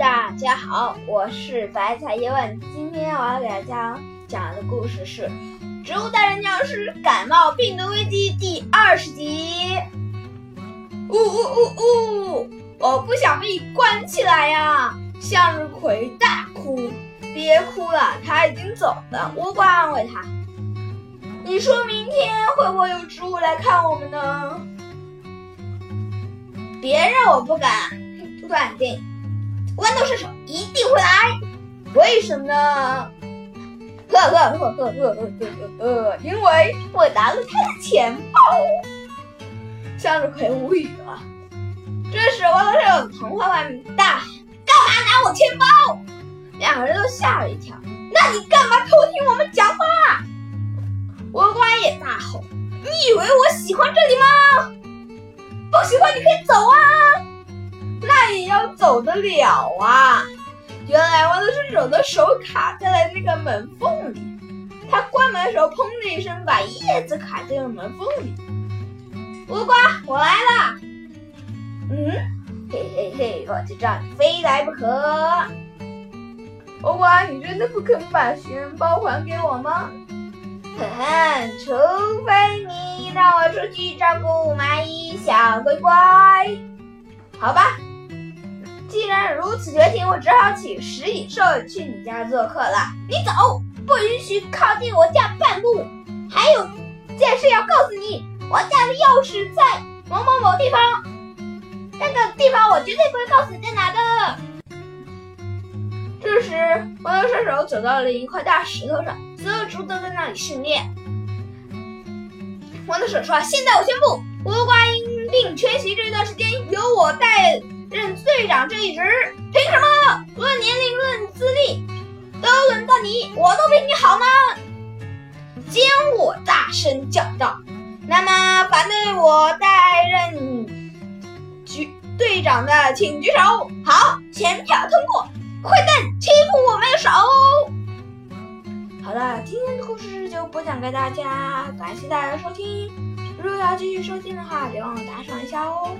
大家好，我是白菜叶问。今天我要给大家讲的故事是《植物大战僵尸感冒病毒危机》第二十集。呜呜呜呜！我不想被关起来呀！向日葵大哭。别哭了，他已经走了。倭瓜安慰他：“你说明天会不会有植物来看我们呢？”别人我不敢断定，豌豆射手一定会来为什么呢呵呵呵呵呵呵呵呵呵因为我拿了他的钱包向日葵无语了这时豌豆射手从后面大喊干嘛拿我钱包两个人都吓了一跳那你干嘛偷听我们讲话倭瓜也大吼你以为我喜欢这里吗？不喜欢你可以走啊！也要走得了啊！原来豌豆射手的手卡在了那个门缝里，他关门的时候砰的一声把叶子卡进了门缝里。倭瓜，我来了。嗯，嘿嘿嘿，我就知道你非来不可。倭瓜，你真的不肯把寻人包还给我吗？哼哼，除非你让我出去照顾蚂蚁小乖乖，好吧。如此决定，我只好请食蚁兽去你家做客了。你走，不允许靠近我家半步。还有件事要告诉你，我家的钥匙在某某某地方，那个地方我绝对不会告诉你在哪的。这时，豌豆射手走到了一块大石头上，所有植物都在那里训练。豌豆射手说：“现在我宣布，倭瓜因病缺席这段时间，由我代队长这一职。凭什么？论年龄，论资历，都轮到你，我都比你好呢？”奸我大声叫道：“那么反对我代任局队长的，请举手。好，全票通过。”坏蛋欺负我们的手！好了，今天的故事就播讲给大家，感谢大家收听。如果要继续收听的话，别忘了打赏一下哦。